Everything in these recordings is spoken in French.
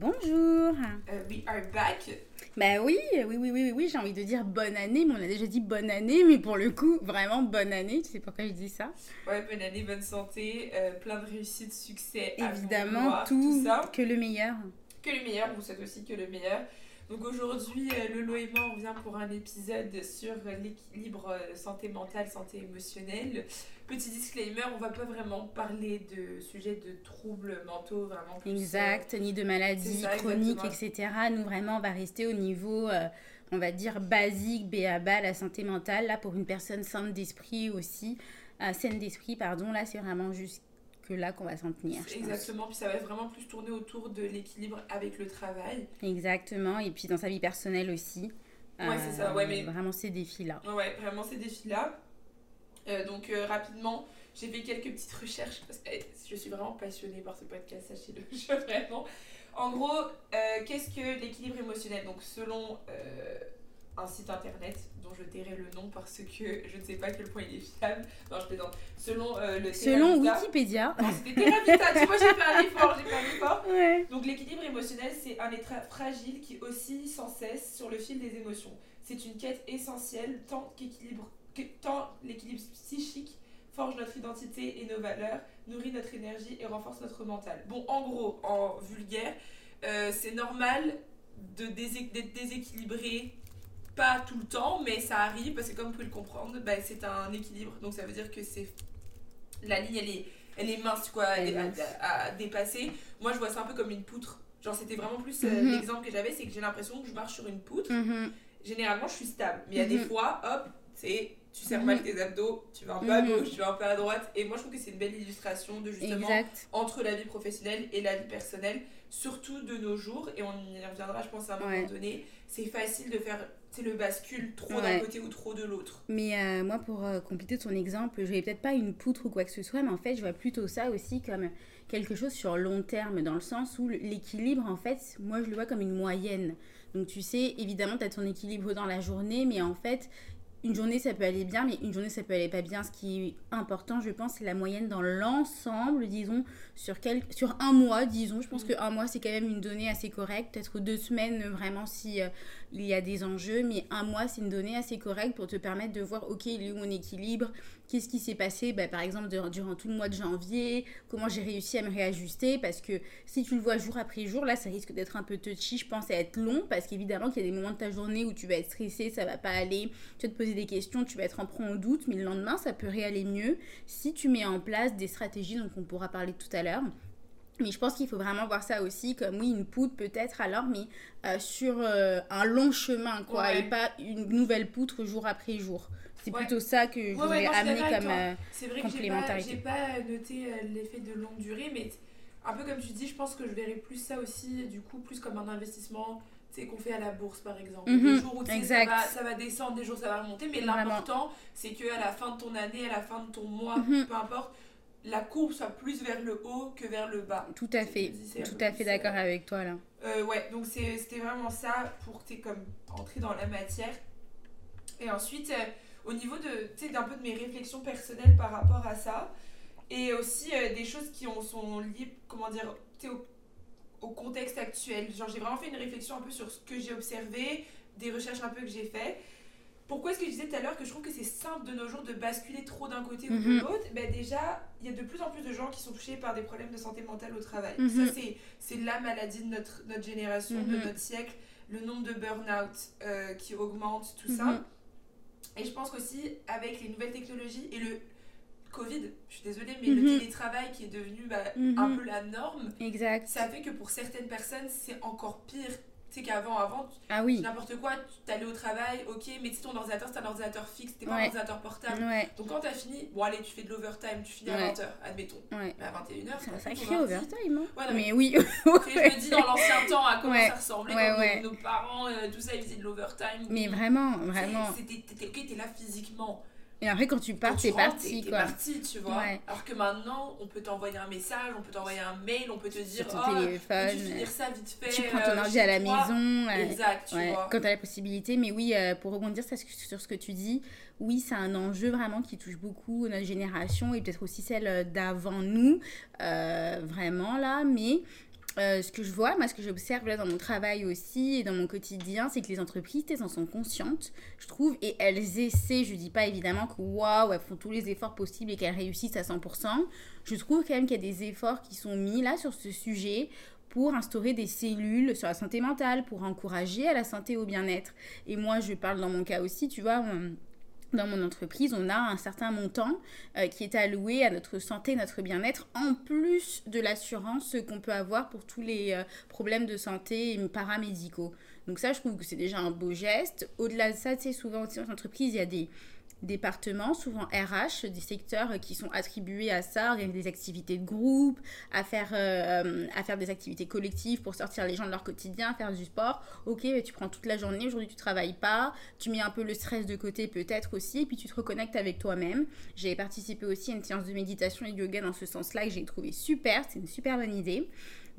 Bonjour. Euh, we are back. Bah oui, oui, oui, oui, oui, j'ai envie de dire bonne année, mais on a déjà dit bonne année, mais pour le coup, vraiment bonne année. Tu sais pourquoi je dis ça? Ouais, bonne année, bonne santé, euh, plein de réussite, succès, Évidemment, tout, ça. que le meilleur. Que le meilleur, vous souhaite aussi que le meilleur. Donc aujourd'hui, euh, Lolo et moi, on revient pour un épisode sur l'équilibre santé mentale, santé émotionnelle. Petit disclaimer, on va pas vraiment parler de sujets de troubles mentaux, vraiment plus, euh, Exact, ni de maladies ça, chroniques, exactement. etc. Nous, vraiment, on va rester au niveau, euh, on va dire, basique, BABA, la santé mentale. Là, pour une personne saine d'esprit aussi, euh, saine d'esprit, pardon, là, c'est vraiment juste que là qu'on va s'en tenir. pense. Exactement, puis ça va vraiment plus tourner autour de l'équilibre avec le travail. Exactement, et puis dans sa vie personnelle aussi. Euh, Ouais, c'est ça, ouais, mais- Vraiment ces défis-là. Ouais, vraiment ces défis-là. Euh, donc euh, rapidement, j'ai fait quelques petites recherches parce que eh, je suis vraiment passionnée par ce podcast, sachez-le. Je vraiment. En gros, euh, qu'est-ce que l'équilibre émotionnel? Donc selon un site internet dont je tairai le nom parce que je ne sais pas à quel point il est fiable. Non, je plaisante. Selon le Selon Wikipédia. C'était tu vois, j'ai fait un effort, j'ai fait un effort. Ouais. Donc l'équilibre émotionnel, c'est un état fragile qui oscille sans cesse sur le fil des émotions. C'est une quête essentielle tant qu'équilibre, que, tant l'équilibre psychique forge notre identité et nos valeurs, nourrit notre énergie et renforce notre mental. Bon, en gros, en vulgaire, euh, c'est normal d'être déséquilibré, pas tout le temps, mais ça arrive parce que comme vous pouvez le comprendre, bah, c'est un équilibre. Donc ça veut dire que c'est la ligne, elle est, elle est mince quoi, Elle est à- mince. à- à dépasser. Moi, je vois ça un peu comme une poutre. Genre, c'était vraiment plus euh, Mhm. l'exemple que j'avais, c'est que j'ai l'impression que je marche sur une poutre. Mhm. Généralement, je suis stable. Mais il y a des Mhm. fois, hop, c'est tu serres Mhm. mal tes abdos, tu vas un peu à Mhm. gauche, tu vas un peu à droite. Et moi, je trouve que c'est une belle illustration de justement Exact. entre la vie professionnelle et la vie personnelle, surtout de nos jours. Et on y reviendra, je pense, à un moment Ouais. donné. C'est facile de faire c'est le bascule trop d'un côté ou trop de l'autre. Mais euh, moi, pour euh, compléter ton exemple, je vais peut-être pas une poutre ou quoi que ce soit, mais en fait, je vois plutôt ça aussi comme quelque chose sur long terme, dans le sens où l'équilibre, en fait, moi, je le vois comme une moyenne. Donc, tu sais, évidemment, tu as ton équilibre dans la journée, mais en fait, une journée, ça peut aller bien, mais une journée, ça peut aller pas bien. Ce qui est important, je pense, c'est la moyenne dans l'ensemble, disons, sur, quel... sur un mois, disons. Je pense Mhm. qu'un mois, c'est quand même une donnée assez correcte. Peut-être deux semaines, vraiment, si euh, il y a des enjeux, mais un mois, c'est une donnée assez correcte pour te permettre de voir, ok, il est où mon équilibre, qu'est-ce qui s'est passé, bah, par exemple, de- durant tout le mois de janvier, comment j'ai réussi à me réajuster, parce que si tu le vois jour après jour, là, ça risque d'être un peu touchy, je pense, à être long, parce qu'évidemment qu'il y a des moments de ta journée où tu vas être stressé, ça va pas aller, tu vas te poser des questions, tu vas être en prend en doute, mais le lendemain, ça peut réaller mieux si tu mets en place des stratégies dont on pourra parler tout à l'heure. Mais je pense qu'il faut vraiment voir ça aussi comme, oui, une poutre peut-être alors, mais euh, sur euh, un long chemin, quoi, Ouais. et pas une nouvelle poutre jour après jour. C'est Ouais. plutôt ça que je ouais, non, suis amener comme... euh, C'est vrai que j'ai pas, complémentarité. j'ai pas noté euh, l'effet de longue durée, mais un peu comme tu dis, je pense que je verrais plus ça aussi, du coup, plus comme un investissement qu'on fait à la bourse par exemple. Mhm, des jours où ça va, ça va descendre, des jours ça va remonter, mais l'important c'est qu'à la fin de ton année, à la fin de ton mois, Mhm. peu importe, la courbe soit plus vers le haut que vers le bas. Tout à fait, c'est tout à fait d'accord euh, avec toi là. Euh, ouais, donc c'est- c'était vraiment ça pour comme entrer dans la matière. Et ensuite, euh, au niveau de, tu sais, d'un peu de mes réflexions personnelles par rapport à ça, et aussi euh, des choses qui ont, sont liées, comment dire, au, au contexte actuel. Genre, j'ai vraiment fait une réflexion un peu sur ce que j'ai observé, des recherches un peu que j'ai fait. Pourquoi est-ce que je disais tout à l'heure que je trouve que c'est simple de nos jours de basculer trop d'un côté ou de Mhm. l'autre? Ben Déjà, il y a de plus en plus de gens qui sont touchés par des problèmes de santé mentale au travail. Mhm. Ça, c'est la maladie de notre, notre génération, de Mhm. notre siècle, le nombre de burn-out euh, qui augmente, tout ça. Et je pense qu'aussi, avec les nouvelles technologies et le Covid, je suis désolée, mais le Mhm. télétravail qui est devenu bah, Mhm. un peu la norme, Exact. ça fait que pour certaines personnes, c'est encore pire. Tu sais qu'avant, avant, tu- Ah oui. n'importe quoi, tu t'allais au travail, ok, mais si ton ordinateur, c'est un ordinateur fixe, t'es pas Ouais. un ordinateur portable. Ouais, Donc quand t'as fini, bon allez, tu fais de l'overtime, tu finis à Ouais. 20h, admettons. Mais à 21h, C'est un sacré overtime, hein non, mais- Mais oui. Je me dis dans l'ancien temps à comment ça ressemblait quand nos- parents, euh, tout ça, ils faisaient de l'overtime. Mais vraiment, vraiment. T'étais ok, t'es là physiquement. Et après, quand tu pars, tu t'es parti, t'es, parti, tu vois. Ouais. Alors que maintenant, on peut t'envoyer un message, on peut t'envoyer un mail, on peut te dire, Sur ton oh, téléphone. peux-tu finir ça vite fait Tu prends euh, ton ordi à la toi maison. euh, Exact, tu Ouais, vois. quand tu as la possibilité. Mais oui, euh, pour rebondir sur ce que- sur ce que tu dis, oui, c'est un enjeu vraiment qui touche beaucoup notre génération et peut-être aussi celle d'avant nous, euh, vraiment là. Mais euh, ce que je vois, moi, ce que j'observe dans mon travail aussi et dans mon quotidien, c'est que les entreprises, elles en sont conscientes, je trouve, et elles essaient, je dis pas évidemment que waouh, elles font tous les efforts possibles et qu'elles réussissent à 100%. Je trouve quand même qu'il y a des efforts qui sont mis là sur ce sujet pour instaurer des cellules sur la santé mentale, pour encourager à la santé au bien-être. Et moi, je parle dans mon cas aussi, tu vois dans mon entreprise, on a un certain montant euh, qui est alloué à notre santé, notre bien-être, en plus de l'assurance qu'on peut avoir pour tous les euh, problèmes de santé paramédicaux. Donc ça, je trouve que c'est déjà un beau geste. Au-delà de ça, tu sais, souvent aussi dans entreprise, il y a des départements, souvent RH, des secteurs qui sont attribués à ça, des activités de groupe, à faire, euh, à faire des activités collectives pour sortir les gens de leur quotidien, faire du sport. Ok, tu prends toute la journée, aujourd'hui tu travailles pas, tu mets un peu le stress de côté peut-être aussi, et puis tu te reconnectes avec toi-même. J'ai participé aussi à une séance de méditation et de yoga dans ce sens-là que j'ai trouvé super, c'est une super bonne idée.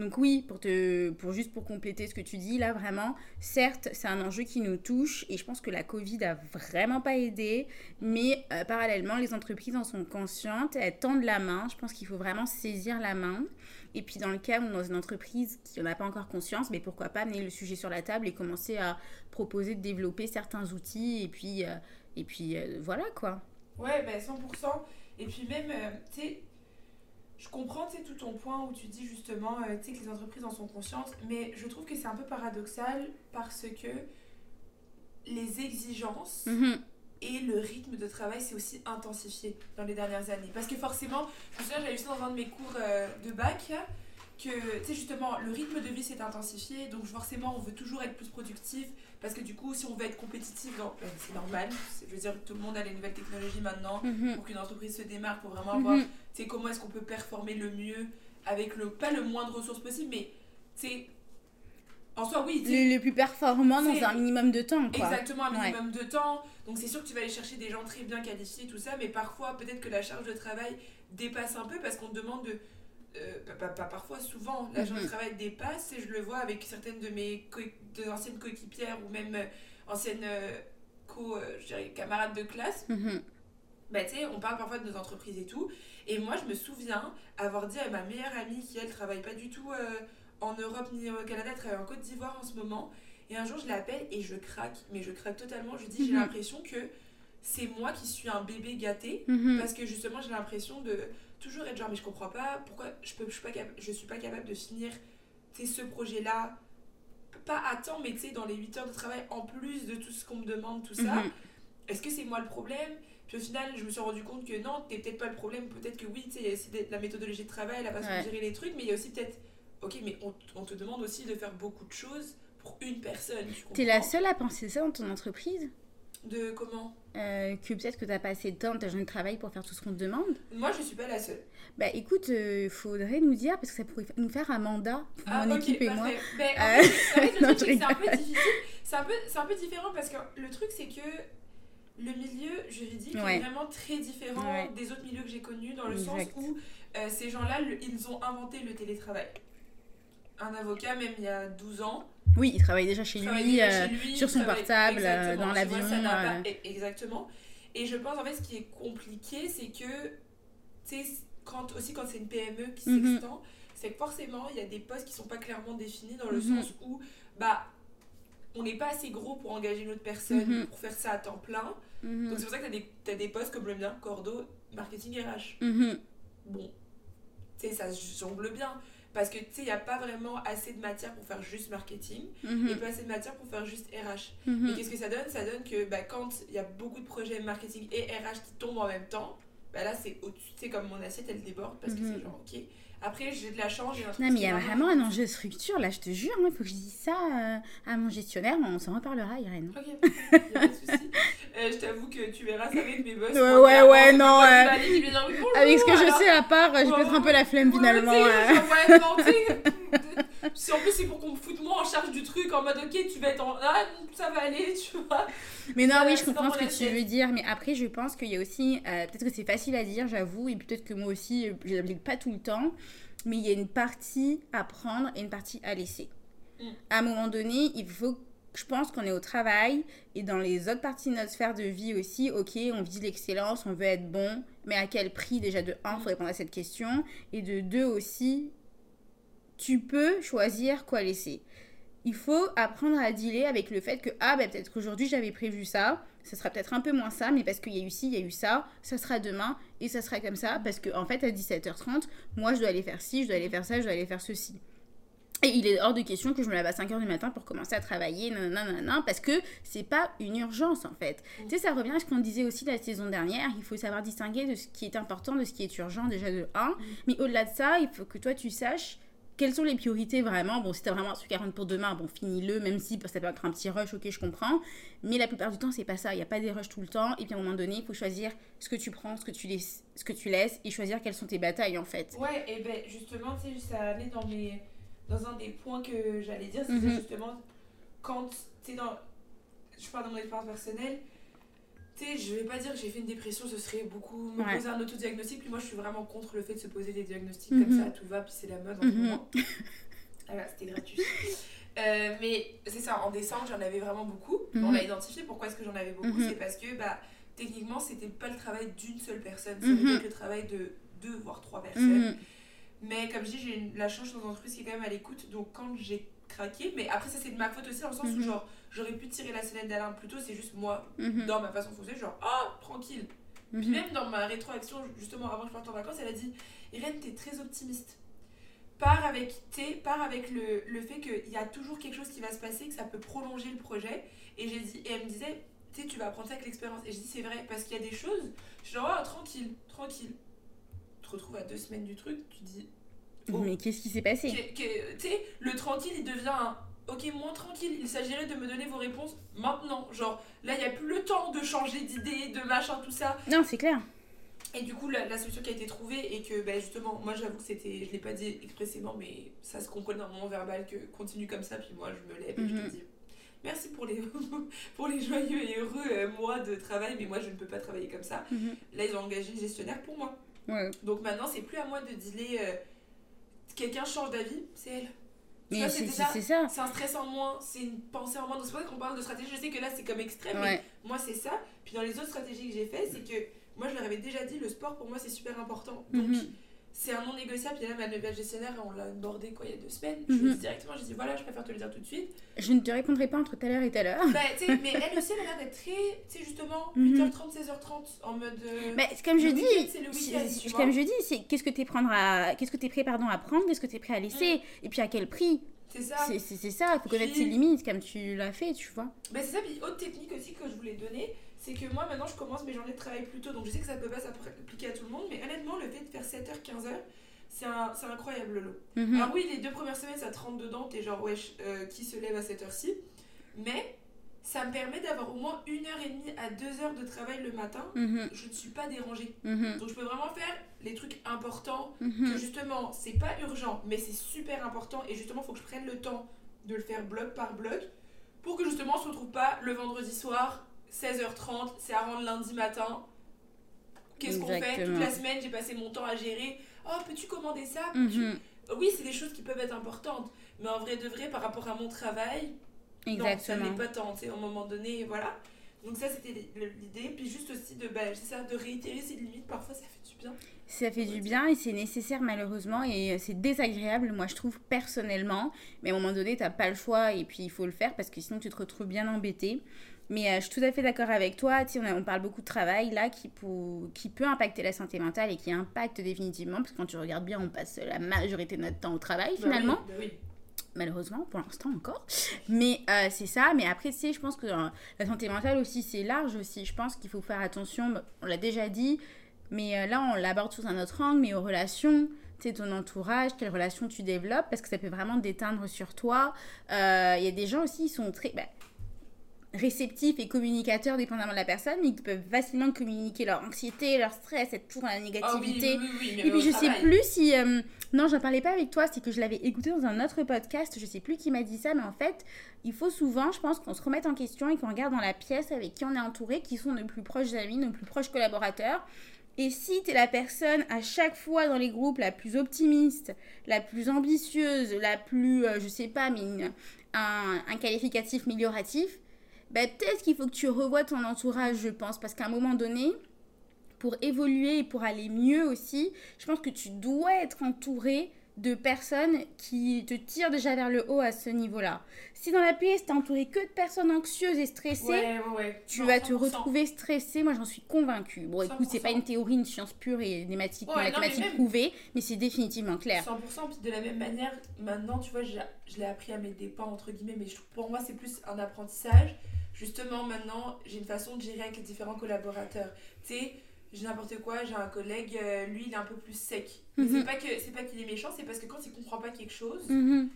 Donc oui, pour, te, pour juste pour compléter ce que tu dis, là vraiment, certes, c'est un enjeu qui nous touche et je pense que la Covid a vraiment pas aidé, mais euh, parallèlement, les entreprises en sont conscientes, elles tendent la main. Je pense qu'il faut vraiment saisir la main. Et puis dans le cas où dans une entreprise qui n'en a pas encore conscience, mais pourquoi pas amener le sujet sur la table et commencer à proposer de développer certains outils et puis, euh, et puis euh, voilà quoi. Ouais, ben 100%. Et puis même, tu sais, je comprends tout ton point où tu dis justement euh, que les entreprises en sont conscientes, mais je trouve que c'est un peu paradoxal parce que les exigences mhm. et le rythme de travail s'est aussi intensifié dans les dernières années. Parce que forcément, je me souviens, j'avais vu ça dans un de mes cours euh, de bac, que tu sais justement, le rythme de vie s'est intensifié, donc forcément, on veut toujours être plus productif, parce que du coup, si on veut être compétitif, ben, c'est normal. Je veux dire, tout le monde a les nouvelles technologies maintenant mhm. pour qu'une entreprise se démarque, pour vraiment avoir, mhm. tu sais, comment est-ce qu'on peut performer le mieux avec le, pas le moins de ressources possible, mais, sais, en soi, oui. Le, le, plus performant dans un minimum de temps, quoi. Exactement, un minimum de temps. Donc, c'est sûr que tu vas aller chercher des gens très bien qualifiés, tout ça, mais parfois, peut-être que la charge de travail dépasse un peu parce qu'on te demande de euh, pas, parfois, souvent, la journée de mhm. travail dépasse et je le vois avec certaines de mes de anciennes coéquipières ou même euh, anciennes euh, co, camarades de classe. Mhm. Bah, tu sais, on parle parfois de nos entreprises et tout. Et moi, je me souviens avoir dit à ma meilleure amie qui, elle, travaille pas du tout en Europe ni au Canada, elle travaille en Côte d'Ivoire en ce moment. Et un jour, je l'appelle et je craque, mais je craque totalement. Je dis, j'ai mhm. l'impression que c'est moi qui suis un bébé gâté parce que justement, j'ai l'impression de toujours être genre, mais je comprends pas pourquoi je, peux, je, suis, pas je suis pas capable de finir ce projet-là, pas à temps, mais tu sais, dans les 8 heures de travail, en plus de tout ce qu'on me demande, tout ça. Mhm. Est-ce que c'est moi le problème? Puis au final, je me suis rendu compte que non, t'es peut-être pas le problème. Peut-être que oui, tu sais, il y a aussi la méthodologie de travail, la façon de gérer les trucs, mais il y a aussi peut-être, ok, mais on, on, te demande aussi de faire beaucoup de choses pour une personne. T'es la seule à penser ça dans ton entreprise? De comment? Euh, Que peut-être que tu n'as pas assez de temps dans ta journée de travail pour faire tout ce qu'on te demande? Moi, je suis pas la seule. Bah écoute, il euh, faudrait nous dire, parce que ça pourrait nous faire un mandat pour ah, mon équipe et moi. Ben, en fait, le truc, c'est un peu difficile. C'est un peu différent parce que le truc, c'est que le milieu juridique est vraiment très différent des autres milieux que j'ai connus, dans le sens où euh, ces gens-là, ils ont inventé le télétravail. Un avocat, même il y a 12 ans, oui, il travaille déjà chez, lui, euh, sur son portable, euh, dans l'avion. Euh. Exactement. Et je pense, en fait, ce qui est compliqué, c'est que, tu sais, quand, aussi quand c'est une PME qui mhm. s'extend, c'est que forcément, il y a des postes qui sont pas clairement définis dans le mhm. sens où, bah, on n'est pas assez gros pour engager une autre personne mhm. pour faire ça à temps plein. Donc, c'est pour ça que tu as, des postes comme le mien, Cordo, marketing RH. Bon, tu sais, ça jongle bien. Parce que tu sais, il n'y a pas vraiment assez de matière pour faire juste marketing mhm. et pas assez de matière pour faire juste RH. Mhm. Et qu'est-ce que ça donne? Ça donne que bah, quand il y a beaucoup de projets marketing et RH qui tombent en même temps, bah là c'est au-dessus, tu sais, comme mon assiette elle déborde parce que c'est mhm. genre ok. Après, j'ai de la chance, j'ai un Non, mais il y a vraiment un enjeu de structure, là, je te jure. Il faut que je dise ça euh, à mon gestionnaire. On s'en reparlera, Irène. Ok, a pas de souci. Euh, je t'avoue que tu verras ça avec mes boss. Ouais, ouais, ouais, non. avec ce que je sais, à part, j'ai peut-être un peu la flemme finalement. En plus c'est pour qu'on me foute moi en charge du truc en mode ok tu vas être en ah ça va aller tu vois mais non oui je comprends ce que tu veux dire mais après je pense qu'il y a aussi euh, peut-être que c'est facile à dire j'avoue et peut-être que moi aussi je l'applique pas tout le temps mais il y a une partie à prendre et une partie à laisser mm. à un moment donné il faut je pense qu'on est au travail et dans les autres parties de notre sphère de vie aussi, ok, on vise l'excellence, on veut être bon, mais à quel prix Déjà de un, il faut répondre à cette question. Et de deux aussi, tu peux choisir quoi laisser. Il faut apprendre à dealer avec le fait que, ah, bah, peut-être qu'aujourd'hui j'avais prévu ça, ça sera peut-être un peu moins ça, mais parce qu'il y a eu ci, il y a eu ça, ça sera demain et ça sera comme ça, parce qu'en en fait, à 17h30, moi je dois aller faire ci, je dois aller faire ça, je dois aller faire ceci. Et il est hors de question que je me lève à 5h du matin pour commencer à travailler, nanana, parce que c'est pas une urgence en fait. Mm. Tu sais, ça revient à ce qu'on disait aussi la saison dernière, il faut savoir distinguer de ce qui est important de ce qui est urgent déjà de 1. Mm. Mais au-delà de ça, il faut que toi tu saches quelles sont les priorités vraiment? Bon, si t'as vraiment un truc à rendre pour demain, bon, finis-le, même si ça peut être un petit rush, ok, je comprends. Mais la plupart du temps, c'est pas ça. Il n'y a pas des rushs tout le temps. Et puis à un moment donné, il faut choisir ce que tu prends, ce que tu laisses, ce que tu laisses et choisir quelles sont tes batailles en fait. Ouais, et ben justement, tu sais, ça allait dans mes dans un des points que j'allais dire, c'est mhm. justement quand tu es dans. Je parle de mon expérience personnelle, sais, je vais pas dire que j'ai fait une dépression, ce serait beaucoup me poser un autodiagnostic. Puis moi, je suis vraiment contre le fait de se poser des diagnostics comme mhm. ça, tout va, puis c'est la mode en ce mhm. moment. voilà, c'était gratuit. Euh, mais c'est ça, en décembre, j'en avais vraiment beaucoup. On l'a identifié. Pourquoi est-ce que j'en avais beaucoup? C'est parce que, bah, techniquement, c'était pas le travail d'une seule personne, c'était le travail de deux, voire trois personnes. Mais comme je dis, j'ai la chance dans une entreprise qui est quand même à l'écoute. Donc quand j'ai craqué, mais après ça c'est de ma faute aussi dans le sens où mhm. genre j'aurais pu tirer la sonnette d'alarme plus tôt, c'est juste moi mhm. dans ma façon de fonctionner, genre oh tranquille. Puis mhm. même dans ma rétroaction, justement avant que je parte en vacances, elle a dit Irène, t'es très optimiste. Pars avec, pars avec le, le fait qu'il y a toujours quelque chose qui va se passer, que ça peut prolonger le projet. Et, j'ai dit, et elle me disait, tu sais, tu vas apprendre ça avec l'expérience. Et je dis, c'est vrai, parce qu'il y a des choses, je suis genre, oh, tranquille, tranquille retrouves à deux semaines du truc, tu dis. Oh. mais qu'est-ce qui s'est passé? Tu sais, le tranquille, il devient un. Ok, moins tranquille, il s'agirait de me donner vos réponses maintenant. Genre, là, il n'y a plus le temps de changer d'idée, de machin, tout ça. Non, c'est clair. Et du coup, la, solution qui a été trouvée, et que bah, justement, moi j'avoue que c'était, je l'ai pas dit expressément, mais ça se comprenait dans mon verbal que continue comme ça, puis moi je me lève et je te mhm. dis merci pour les, pour les joyeux et heureux euh, mois de travail, mais moi je ne peux pas travailler comme ça. Mhm. Là, ils ont engagé une gestionnaire pour moi. Donc maintenant, c'est plus à moi de dealer. Euh, quelqu'un change d'avis, c'est elle. Mais c'est ça. C'est un stress en moins, c'est une pensée en moins. Donc c'est pour ça qu'on parle de stratégie. Je sais que là, c'est comme extrême, mais moi, c'est ça. Puis dans les autres stratégies que j'ai fait, c'est que moi, je leur avais déjà dit, le sport pour moi, c'est super important. Donc. Mhm c'est un non négociable. Puis là, ma nouvelle gestionnaire, on l'a abordé quoi, il y a deux semaines. Je lui ai dit directement, je dit voilà, je préfère te le dire tout de suite. Je ne te répondrai pas entre telle heure et telle heure. Bah, mais elle aussi, elle a l'air d'être très, tu sais, justement, 8h30, 16h30, en mode. Euh, bah, comme je dis, c'est le week-end. Comme je dis, c'est qu'est-ce que tu es, qu'est-ce que prêt pardon, à prendre, qu'est-ce que tu es prêt à laisser, mm. et puis à quel prix. C'est ça. C'est ça, il faut connaître ses limites, comme tu l'as fait, tu vois. Bah, c'est ça, puis autre technique aussi que je voulais donner c'est que moi maintenant je commence mes journées de travail plus tôt, donc je sais que ça peut pas s'appliquer à tout le monde, mais honnêtement, le fait de faire 7h, 15h, c'est incroyable le lot. Mhm. Alors oui, les deux premières semaines, ça te rentre dedans, t'es genre, wesh, euh, qui se lève à cette heure-ci Mais ça me permet d'avoir au moins une heure et demie à deux heures de travail le matin. Mhm. Je ne suis pas dérangée. Mhm. Donc je peux vraiment faire les trucs importants que justement, c'est pas urgent, mais c'est super important. Et justement, il faut que je prenne le temps de le faire bloc par bloc pour que justement, on se retrouve pas le vendredi soir, 16h30, c'est à rendre lundi matin. Qu'est-ce qu'on fait? Toute la semaine, j'ai passé mon temps à gérer oh, peux-tu commander ça? Mhm. Oui, c'est des choses qui peuvent être importantes, mais en vrai de vrai, par rapport à mon travail, Exactement. non, ça n'est pas tant, à un moment donné, voilà. Donc ça, c'était l'idée. Puis juste aussi de, bah, ça, de réitérer ses limites, parfois ça fait du bien. Ça fait du bien et c'est nécessaire malheureusement et c'est désagréable, moi je trouve personnellement. Mais à un moment donné, tu n'as pas le choix et puis il faut le faire parce que sinon tu te retrouves bien embêté. Mais euh, je suis tout à fait d'accord avec toi. Tu on, on, parle beaucoup de travail là qui, pour, qui peut impacter la santé mentale et qui impacte définitivement. Parce que quand tu regardes bien, on passe la majorité de notre temps au travail bah finalement. Bah oui, Malheureusement, pour l'instant encore. Mais euh, c'est ça. Mais après, tu sais, je pense que euh, la santé mentale aussi, c'est large aussi. Je pense qu'il faut faire attention. On l'a déjà dit. Mais là, on l'aborde sous un autre angle. Mais aux relations, tu ton entourage, quelles relations tu développes, parce que ça peut vraiment déteindre sur toi. Il y a des gens aussi, ils sont très. Bah, réceptifs et communicateurs dépendamment de la personne, mais ils peuvent facilement communiquer leur anxiété, leur stress, être toujours dans la négativité. et puis je sais plus si... Euh, non, j'en parlais pas avec toi, c'est que je l'avais écouté dans un autre podcast, je sais plus qui m'a dit ça, mais en fait, il faut souvent, je pense, qu'on se remette en question et qu'on regarde dans la pièce avec qui on est entouré, qui sont nos plus proches amis, nos plus proches collaborateurs. Et si tu es la personne à chaque fois dans les groupes la plus optimiste, la plus ambitieuse, la plus, euh, je sais pas, mais un, un qualificatif amélioratif, bah, peut-être qu'il faut que tu revoies ton entourage, je pense, parce qu'à un moment donné, pour évoluer et pour aller mieux aussi, je pense que tu dois être entouré de personnes qui te tirent déjà vers le haut à ce niveau-là. Si dans la PS, t'es entouré que de personnes anxieuses et stressées, Ouais, ouais, ouais. tu Non, vas te 100%. retrouver stressé. Moi, j'en suis convaincue. Bon, écoute, c'est pas 100%. une théorie, une science pure et mathématiques, Ouais, non, mais même- c'est définitivement clair. 100%, puis de la même manière, maintenant, tu vois, je l'ai appris à mes dépens, entre guillemets, mais je trouve- pour moi, c'est plus un apprentissage. Justement, maintenant, j'ai une façon de gérer avec les différents collaborateurs. Tu sais, j'ai n'importe quoi, j'ai un collègue, euh, lui, il est un peu plus sec. Mais Mhm. c'est pas que c'est pas qu'il est méchant, c'est parce que quand il comprend pas quelque chose, Mhm.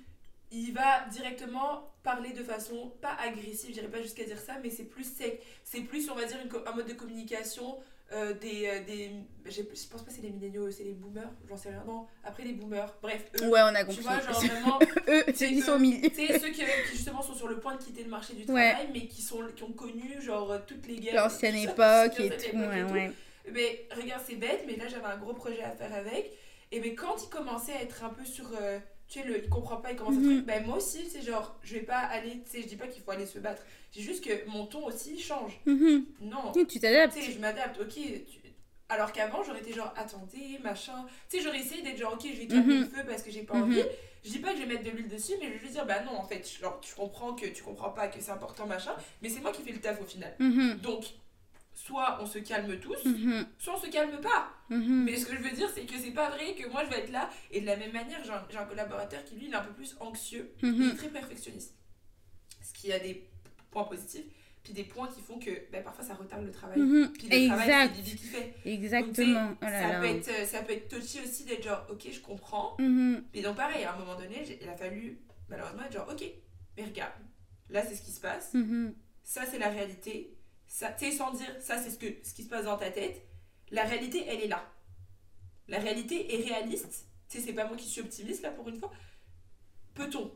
il va directement parler de façon pas agressive, j'irai pas jusqu'à dire ça, mais c'est plus sec. C'est plus, on va dire, une un mode de communication euh, des. euh, des je pense pas que c'est les milléniaux, c'est les boomers, j'en sais rien. Non, après les boomers, bref, eux. Ouais, on a Tu compris. vois, genre vraiment, Eux, c'est ils eux. sont au milieu. tu sais, ceux qui, qui justement sont sur le point de quitter le marché du Ouais. travail, mais qui, sont, qui ont connu genre toutes les guerres. L'ancienne époque et tout. époque et Ouais, tout. ouais. Mais regarde, c'est bête, mais là j'avais un gros projet à faire avec. Et mais quand il commençait à être un peu sur. euh, tu sais, le, il comprend pas, il commence Mhm. à truc. Ben moi aussi, c'est genre, je vais pas aller. Tu sais, je dis pas qu'il faut aller se battre. Dis juste que mon ton aussi change. Mhm. Non. Et Tu t'adaptes. Tu sais, je m'adapte, ok. tu- Alors qu'avant, j'aurais été genre, attendez, machin. Tu sais, j'aurais essayé d'être genre, ok, je vais calmer Mhm. le feu parce que j'ai pas Mhm. envie. Je dis pas que je vais mettre de l'huile dessus, mais je vais juste dire, bah non, en fait, genre, tu comprends que tu comprends pas que c'est important, machin. Mais c'est moi qui fais le taf au final. Mhm. Donc, soit on se calme tous, Mhm. soit on se calme pas. Mhm. Mais ce que je veux dire, c'est que c'est pas vrai que moi je vais être là. Et de la même manière, j'ai un, collaborateur qui lui, il est un peu plus anxieux. Mhm. est très perfectionniste. Ce qui a des points positifs, puis des points qui font que ben, parfois ça retarde le travail. Puis le travail, c'est Exact. Qui fait. Exactement. Oh là ça, là. Peut être, euh, ça peut être touchy aussi d'être genre, ok, je comprends. Et donc, pareil, à un moment donné, il a fallu malheureusement être genre, ok, mais regarde, là c'est ce qui se passe, ça c'est la réalité, ça, tu sais, sans dire ça c'est ce, que, ce qui se passe dans ta tête, la réalité elle est là. La réalité est réaliste, tu sais, c'est pas moi qui suis optimiste là pour une fois. Peut-on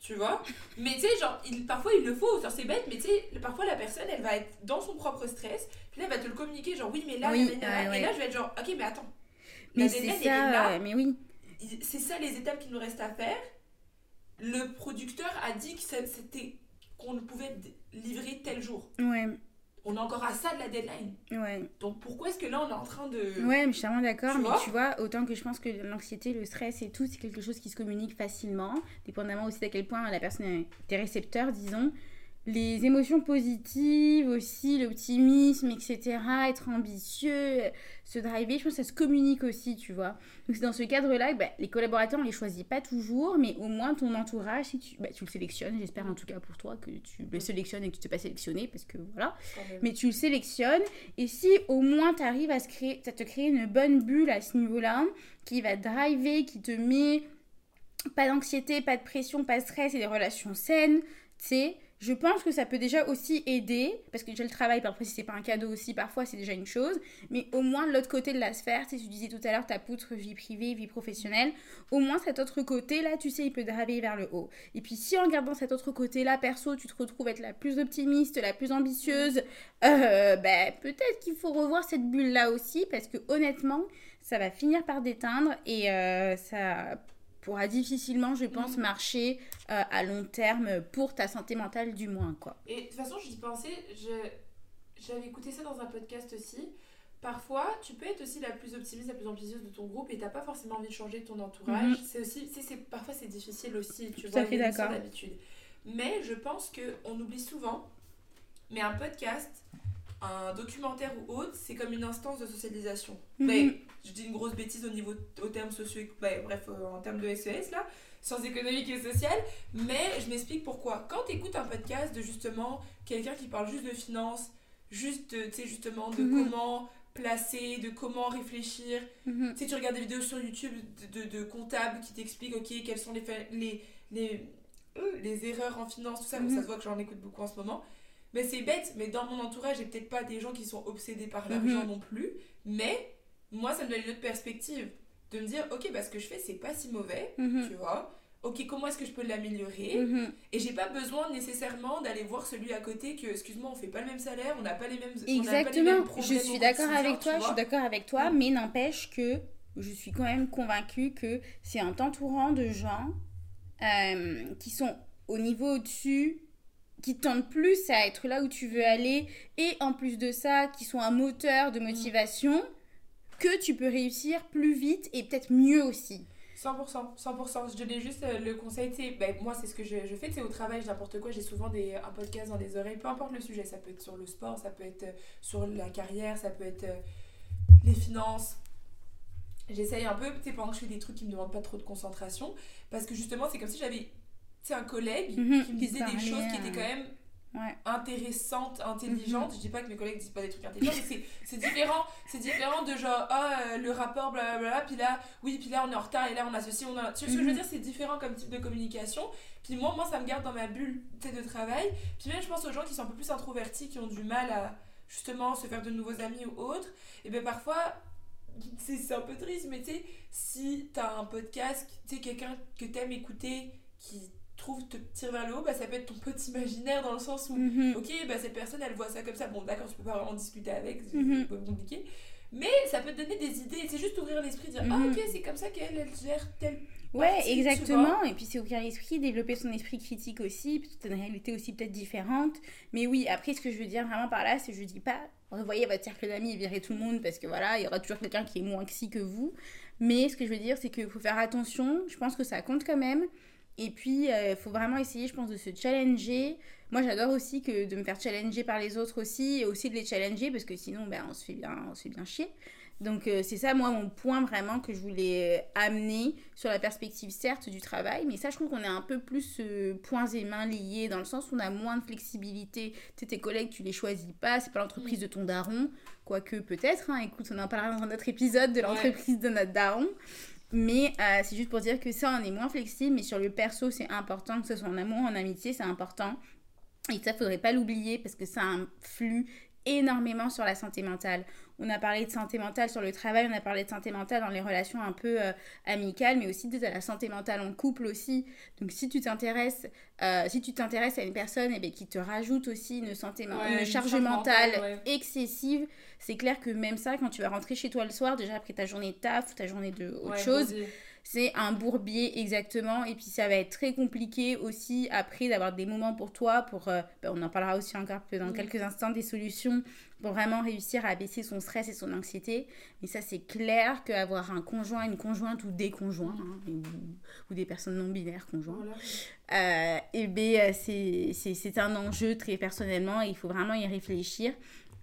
tu vois? Mais tu sais genre il, parfois il le faut c'est bête mais tu sais parfois la personne elle va être dans son propre stress puis là elle va te le communiquer genre oui mais là Oui, ouais. et là je vais être genre ok mais attends Mais c'est ça. Mais oui. c'est ça les étapes qu'il nous reste à faire. Le producteur a dit que c'était qu'on pouvait livrer tel jour. Ouais. On est encore à ça de la deadline. Ouais. Donc pourquoi est-ce que là on est en train de Ouais, mais je suis vraiment d'accord. Mais vois tu vois, autant que je pense que l'anxiété, le stress et tout, c'est quelque chose qui se communique facilement, dépendamment aussi d'à quel point la personne est des récepteurs, disons. Les émotions positives aussi, l'optimisme, etc., être ambitieux, se driver, je pense que ça se communique aussi, tu vois. Donc c'est dans ce cadre-là, que, bah, les collaborateurs, on les choisit pas toujours, mais au moins ton entourage, si tu, bah, tu le sélectionnes, j'espère en tout cas pour toi que tu le sélectionnes et que tu ne t'es pas sélectionné, parce que voilà. Mais tu le sélectionnes et si au moins tu arrives à, se créer, à te créer une bonne bulle à ce niveau-là, qui va te driver, qui te met pas d'anxiété, pas de pression, pas de stress et des relations saines, tu sais, je pense que ça peut déjà aussi aider, parce que déjà le travail, parfois si c'est pas un cadeau aussi, parfois c'est déjà une chose, mais au moins de l'autre côté de la sphère, sais, tu disais tout à l'heure ta poutre vie privée, vie professionnelle, au moins cet autre côté-là, tu sais, il peut driver vers le haut. Et puis si en regardant cet autre côté-là, perso, tu te retrouves être la plus optimiste, la plus ambitieuse, euh, ben, peut-être qu'il faut revoir cette bulle-là aussi, parce que honnêtement, ça va finir par déteindre et euh, ça pourra difficilement, je pense, Mhm. marcher euh, à long terme pour ta santé mentale du moins, quoi. Et de toute façon, j'y pensais, je- j'avais écouté ça dans un podcast aussi. Parfois, tu peux être aussi la plus optimiste, la plus ambitieuse de ton groupe et t'as pas forcément envie de changer ton entourage. Mhm. C'est aussi, c'est, parfois c'est difficile aussi, tu Tout vois, fait d'accord. d'habitude. Mais je pense que on oublie souvent, mais un podcast, un documentaire ou autre, c'est comme une instance de socialisation. Mhm. Ben, je dis une grosse bêtise au niveau au terme socio ben, bref euh, en termes de SES là sciences économiques et sociales mais je m'explique pourquoi quand tu écoutes un podcast de justement quelqu'un qui parle juste de finances juste tu sais justement de Mhm. comment placer de comment réfléchir Mhm. tu sais tu regardes des vidéos sur YouTube de, de, de comptables qui t'expliquent ok quelles sont les les les, euh, les erreurs en finance tout ça Mhm. ça se voit que j'en écoute beaucoup en ce moment mais c'est bête, mais dans mon entourage, j'ai peut-être pas des gens qui sont obsédés par l'argent Mhm. non plus. Mais moi, ça me donne une autre perspective. De me dire, ok, bah, ce que je fais, c'est pas si mauvais, Mhm. tu vois. Ok, comment est-ce que je peux l'améliorer Mhm. Et j'ai pas besoin nécessairement d'aller voir celui à côté que, excuse-moi, on fait pas le même salaire, on n'a pas les mêmes les Exactement, je suis d'accord avec toi, je suis d'accord avec toi, mais n'empêche que je suis quand même convaincue que c'est en t'entourant de gens euh, qui sont au niveau au-dessus, qui tendent plus à être là où tu veux aller, et en plus de ça, qui sont un moteur de motivation, que tu peux réussir plus vite et peut-être mieux aussi. 100%, 100%. Je donnais juste euh, le conseil, ben, moi c'est ce que je, je fais, au travail, n'importe quoi, j'ai souvent des, un podcast dans les oreilles, peu importe le sujet, ça peut être sur le sport, ça peut être euh, sur la carrière, ça peut être euh, les finances. J'essaye un peu, pendant que je fais des trucs qui me demandent pas trop de concentration, parce que justement, c'est comme si j'avais, sais, un collègue Mhm, qui me disait des choses qui euh, étaient quand même Ouais. intéressantes, intelligentes. Mhm. Je dis pas que mes collègues disent pas des trucs intelligents, mais c'est- c'est différent. C'est différent de genre, ah, euh, le rapport, blablabla, puis là, oui, puis là, on est en retard, et là, on a ceci, on a. Tu vois ce que je veux Mhm. dire? C'est différent comme type de communication. Puis moi, moi, ça me garde dans ma bulle de travail. Puis même, je pense aux gens qui sont un peu plus introvertis, qui ont du mal à justement se faire de nouveaux amis ou autres. Et bien parfois, c'est c'est un peu triste, mais tu sais, si t'as un podcast, tu sais, quelqu'un que t'aimes écouter, qui trouve te tire vers le haut, bah ça peut être ton pote imaginaire dans le sens où, Mhm. ok, bah cette personne elle voit ça comme ça, bon d'accord, tu peux pas vraiment discuter avec, c'est un peu compliqué, mais ça peut te donner des idées, c'est juste ouvrir l'esprit, dire, Mhm. ah ok, c'est comme ça qu'elle elle gère tel. Ouais, partie, exactement. Et puis c'est ouvrir l'esprit, développer son esprit critique aussi, peut-être une réalité aussi peut-être différente. Mais oui, après, ce que je veux dire vraiment par là, c'est que je dis pas, revoyez votre cercle d'amis et virez tout le monde parce que voilà, il y aura toujours quelqu'un qui est moins si que vous. Mais ce que je veux dire, c'est qu'il faut faire attention. Je pense que ça compte quand même. Et puis, il faut vraiment essayer, je pense, de se challenger. Moi, j'adore aussi que de me faire challenger par les autres aussi, et aussi de les challenger, parce que sinon, ben, on, se fait bien, on se fait bien chier. Donc, euh, c'est ça, moi, mon point vraiment que je voulais euh, amener sur la perspective, certes, du travail. Mais ça, je trouve qu'on est un peu plus euh, points et mains liés, dans le sens où on a moins de flexibilité. Tu sais, tes collègues, tu les choisis pas, c'est pas l'entreprise de ton daron. Quoique, peut-être, hein, écoute, on en parlera dans un autre épisode de Ouais. l'entreprise de notre daron. Mais euh, c'est juste pour dire que ça, on est moins flexible. Mais sur le perso, c'est important, que ce soit en amour, en amitié, c'est important. Et ça, faudrait pas l'oublier parce que ça influe énormément sur la santé mentale. On a parlé de santé mentale sur le travail, on a parlé de santé mentale dans les relations un peu euh, amicales, mais aussi de la santé mentale en couple aussi. Donc si tu t'intéresses, euh, si tu t'intéresses à une personne et qui te rajoute aussi une santé, Ouais, une une charge charge mentale mentale, ouais. excessive, c'est clair que même ça, quand tu vas rentrer chez toi le soir, déjà après ta journée de taf ou ta journée de autre Ouais, chose, vas-y. C'est un bourbier exactement. Et puis ça va être très compliqué aussi après d'avoir des moments pour toi, pour, euh, ben, on en parlera aussi encore dans quelques instants, des solutions pour vraiment réussir à baisser son stress et son anxiété. Mais ça c'est clair qu'avoir un conjoint, une conjointe ou des conjoints, hein, ou, ou des personnes non binaires conjoints, Voilà. euh, et ben, euh, c'est- c'est c'est un enjeu très personnellement et il faut vraiment y réfléchir.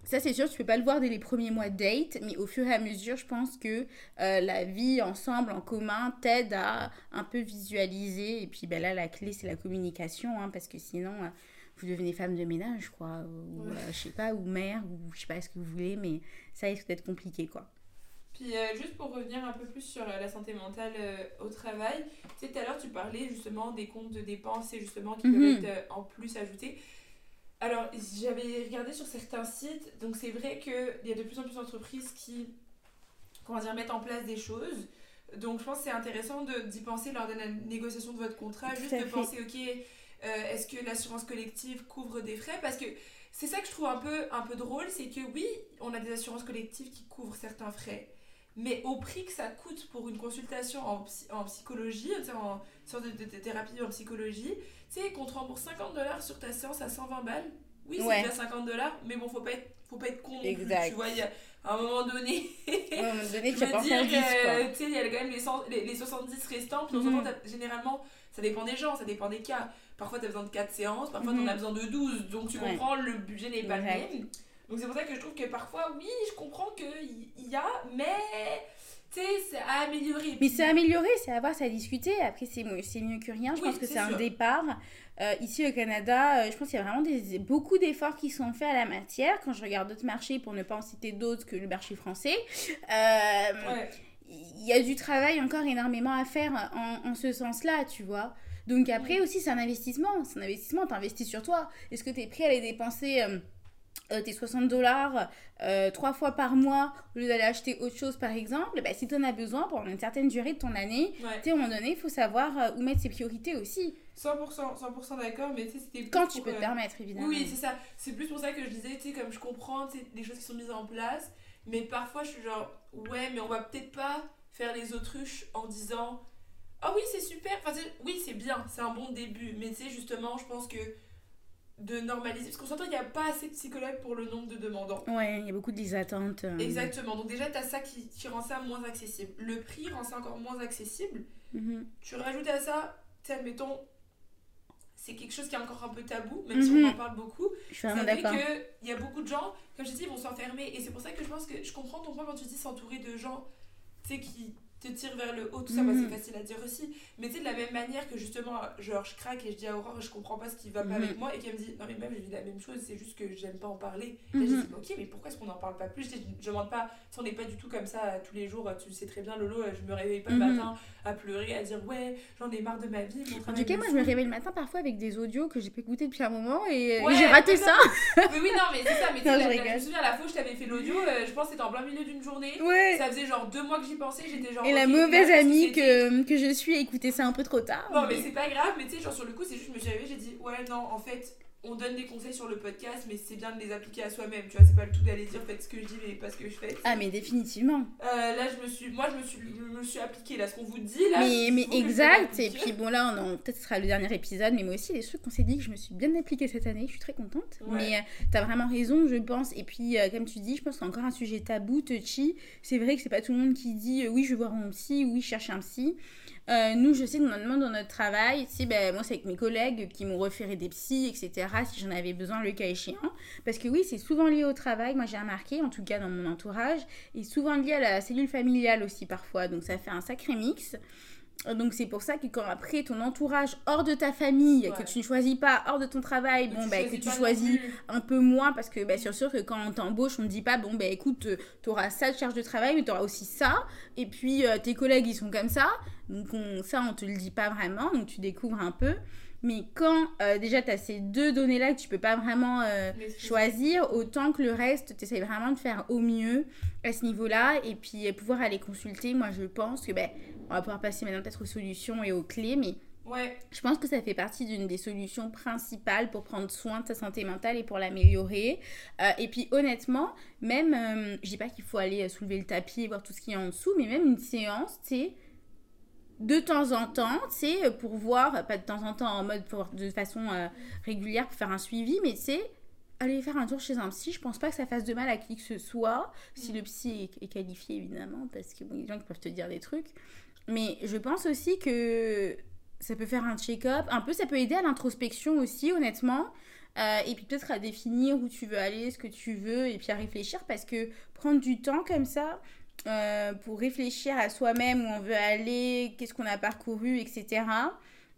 Ça, c'est sûr, tu peux pas le voir dès les premiers mois de date, mais au fur et à mesure, je pense que euh, la vie ensemble, en commun, t'aide à un peu visualiser. Et puis ben là, la clé, c'est la communication, hein, parce que sinon, euh, vous devenez femme de ménage, quoi. Ou, Ouais. euh, je sais pas, ou mère, ou je sais pas ce que vous voulez, mais ça risque d'être compliqué, quoi. Puis juste pour revenir un peu plus sur la santé mentale au travail, tu sais, tout à l'heure tu parlais justement des comptes de dépenses et justement qui Mhm. peuvent être en plus ajoutés. Alors j'avais regardé sur certains sites, donc c'est vrai qu'il y a de plus en plus d'entreprises qui comment dire, mettent en place des choses. Donc je pense que c'est intéressant de- d'y penser lors de la négociation de votre contrat, Tout juste de fait. penser, ok, euh, est-ce que l'assurance collective couvre des frais? Parce que c'est ça que je trouve un peu, un peu drôle, c'est que oui, on a des assurances collectives qui couvrent certains frais, mais au prix que ça coûte pour une consultation en, psy- en psychologie, tu en sorte de, de- de thérapie en psychologie, tu sais, qu'on te rembourse 50 dollars sur ta séance à 120 balles. Oui, c'est Ouais. déjà 50 dollars, mais bon, faut pas être, faut pas être con non plus. Exact. Tu vois, il y a à un moment donné. à un moment donné, Je tu veux dire, faire 10, quoi. euh, tu sais, il y a quand même les, 100 les, les 70 restants, puis Mhm. mm généralement, ça dépend des gens, ça dépend des cas. Parfois, tu as besoin de 4 séances, parfois, tu Mhm. en as besoin de 12, donc tu Ouais. comprends, le budget n'est pas le même. Donc, c'est pour ça que je trouve que parfois, oui, je comprends qu'il y, y a, mais tu sais, c'est à améliorer. Mais c'est amélioré, c'est à voir, c'est à discuter. Après, c'est mieux, que rien. Je Oui, pense que c'est un départ. Euh, ici au Canada, euh, je pense qu'il y a vraiment des, beaucoup d'efforts qui sont faits à la matière. Quand je regarde d'autres marchés, pour ne pas en citer d'autres que le marché français, euh, Ouais. il y a du travail encore énormément à faire en, en ce sens-là, tu vois. Donc après aussi, c'est un investissement. C'est un investissement, t'investis sur toi. Est-ce que tu es prêt à les dépenser euh, tes 60 dollars euh, trois fois par mois au lieu d'aller acheter autre chose, par exemple bah, Si tu en as besoin pendant une certaine durée de ton année, Ouais. tu sais, à un moment donné, il faut savoir euh, où mettre ses priorités aussi. 100%, 100% d'accord, mais tu sais, c'était plus Quand tu pour, peux te permettre, évidemment. Oui, c'est ça. C'est plus pour ça que je disais, tu sais, comme je comprends, tu les choses qui sont mises en place, mais parfois je suis genre, ouais, mais on va peut-être pas faire les autruches en disant, ah oui, c'est super, enfin, oui, c'est bien, c'est un bon début, mais tu sais, justement, je pense que de normaliser, parce qu'on s'entend qu'il n'y a pas assez de psychologues pour le nombre de demandants. Ouais, il y a beaucoup de listes d'attente. euh. Exactement, donc déjà, tu as ça qui, qui rend ça moins accessible. Le prix rend ça encore moins accessible, Mhm. Tu rajoutes à ça, tu admettons, c'est quelque chose qui est encore un peu tabou, même si Mhm. on en parle beaucoup. Je suis vraiment d'accord. qu'il y a beaucoup de gens, comme je dis, ils vont s'enfermer. Et c'est pour ça que je pense que je comprends ton point quand tu dis s'entourer de gens, tu sais, qui te tirent vers le haut, tout ça, bah, Mhm. c'est facile à dire aussi. Mais tu sais, de la même manière que justement, genre, je craque et je dis à Aurore, je comprends pas ce qui va pas Mhm. avec moi, et qu'elle me dit, non, mais même, je vis la même chose, c'est juste que j'aime pas en parler. Et j'ai Mhm. dit, ok, mais pourquoi est-ce qu'on en parle pas plus? Je, dis, je demande pas, si on n'est pas du tout comme ça euh, tous les jours, tu le sais très bien, Lolo, euh, je me réveille pas le Mhm. matin à pleurer, à dire, ouais, j'en ai marre de ma vie. mon En tout cas, moi, je me réveille le matin parfois avec des audios que j'ai pas écoutés depuis un moment et, j'ai raté mais ça. Mais oui, non, mais c'est ça, mais tu Non, la- je la- je me souviens, la fois où je t'avais fait l'audio, euh, je pense que c'était en plein milieu d'une journée. Ouais. Ça faisait genre deux mois que j'y pensais, j'étais genre. Et la mauvaise amie que, que je suis a écouté ça un peu trop tard. Non, mais c'est pas grave, mais tu sais, genre sur le coup, c'est juste, je me suis réveillée, j'ai dit, ouais, non, en fait, on donne des conseils sur le podcast, mais c'est bien de les appliquer à soi-même, tu vois, c'est pas le tout d'aller dire faites ce que je dis, mais pas ce que je fais. Ah, mais définitivement. Euh, là, je me suis, moi, je me suis, je me suis appliquée, là, ce qu'on vous dit, là. mais exact. Et puis bon, là, on en- peut-être ce sera le dernier épisode, mais moi aussi, les trucs qu'on s'est dit que je me suis bien appliquée cette année, je suis très contente. Ouais. Mais euh, t'as vraiment raison, je pense. Et puis, euh, comme tu dis, je pense qu'il y a encore un sujet tabou, touchy. C'est vrai que c'est pas tout le monde qui dit oui, je vais voir mon psy, oui, je cherche un psy. Euh, nous, je sais que normalement dans notre travail, si, ben, moi, c'est avec mes collègues qui m'ont référé des psys, etc., si j'en avais besoin le cas échéant. Parce que oui, c'est souvent lié au travail, moi j'ai remarqué, en tout cas dans mon entourage, et souvent lié à la cellule familiale aussi parfois. Donc ça fait un sacré mix. Donc c'est pour ça que quand après ton entourage hors de ta famille, Ouais. que tu ne choisis pas, hors de ton travail, bon bah que tu choisis un peu moins parce que bah, c'est sûr que quand on t'embauche, on ne dit pas bon bah écoute, tu auras ça de charge de travail, mais tu auras aussi ça. Et puis euh, tes collègues ils sont comme ça. Donc on, ça on te le dit pas vraiment, donc tu découvres un peu. Mais quand euh, déjà tu as ces deux données-là que tu peux pas vraiment euh, choisir, autant que le reste, tu essaies vraiment de faire au mieux à ce niveau-là. Et puis euh, pouvoir aller consulter, moi je pense que ben, on va pouvoir passer maintenant peut-être aux solutions et aux clés, mais Ouais, je pense que ça fait partie d'une des solutions principales pour prendre soin de sa santé mentale et pour l'améliorer. Euh, et puis honnêtement, même, euh, je dis pas qu'il faut aller soulever le tapis et voir tout ce qu'il y a en dessous, mais même une séance, tu sais, de temps en temps, tu sais, pour voir, pas de temps en temps en mode pour, de façon euh, régulière pour faire un suivi, mais tu sais, aller faire un tour chez un psy, je pense pas que ça fasse de mal à qui que ce soit, si le psy est, est qualifié évidemment, parce que bon, il y a des gens qui peuvent te dire des trucs. Mais je pense aussi que ça peut faire un check-up. Un peu, ça peut aider à l'introspection aussi, honnêtement. Euh, et puis peut-être à définir où tu veux aller, ce que tu veux, et puis à réfléchir, parce que prendre du temps comme ça euh, pour réfléchir à soi-même, où on veut aller, qu'est-ce qu'on a parcouru, etc.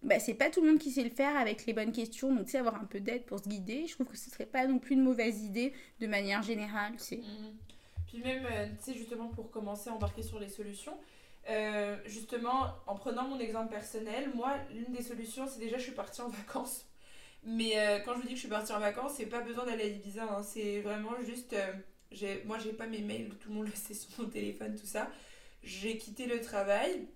Bah, c'est pas tout le monde qui sait le faire avec les bonnes questions, donc tu sais, avoir un peu d'aide pour se guider, je trouve que ce serait pas non plus une mauvaise idée de manière générale. Mhm. Puis même, euh, tu sais, justement, pour commencer à embarquer sur les solutions, euh, justement, en prenant mon exemple personnel, moi, l'une des solutions, c'est déjà, je suis partie en vacances. Mais euh, quand je vous dis que je suis partie en vacances, c'est pas besoin d'aller à Ibiza, hein. c'est vraiment juste... euh, moi, j'ai pas mes mails, tout le monde le sait sur mon téléphone, tout ça. J'ai quitté le travail.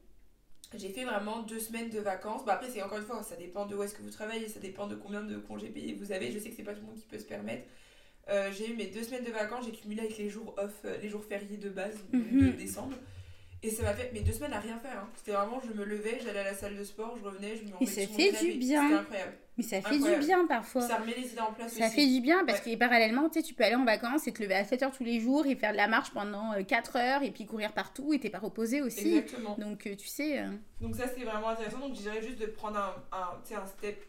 J'ai fait vraiment deux semaines de vacances. Bah après, c'est encore une fois, ça dépend de où est-ce que vous travaillez, ça dépend de combien de congés payés vous avez. Je sais que c'est pas tout le monde qui peut se permettre. Euh, j'ai eu mes deux semaines de vacances, j'ai cumulé avec les jours off, les jours fériés de base de Mhm. décembre. Et ça m'a fait mes deux semaines à rien faire. hein. C'était vraiment, je me levais, j'allais à la salle de sport, je revenais, je me remettais ça fait du bien. C'était incroyable. Mais ça fait Incroyable. du bien parfois. Ça remet les idées en place Ça aussi. fait du bien parce que parallèlement, tu sais, tu peux aller en vacances et te lever à 7 heures tous les jours et faire de la marche pendant 4 heures et puis courir partout et t'es pas reposé aussi. Exactement. Donc, euh, tu sais. euh, Donc ça c'est vraiment intéressant. Donc je dirais juste de prendre un, un, un step,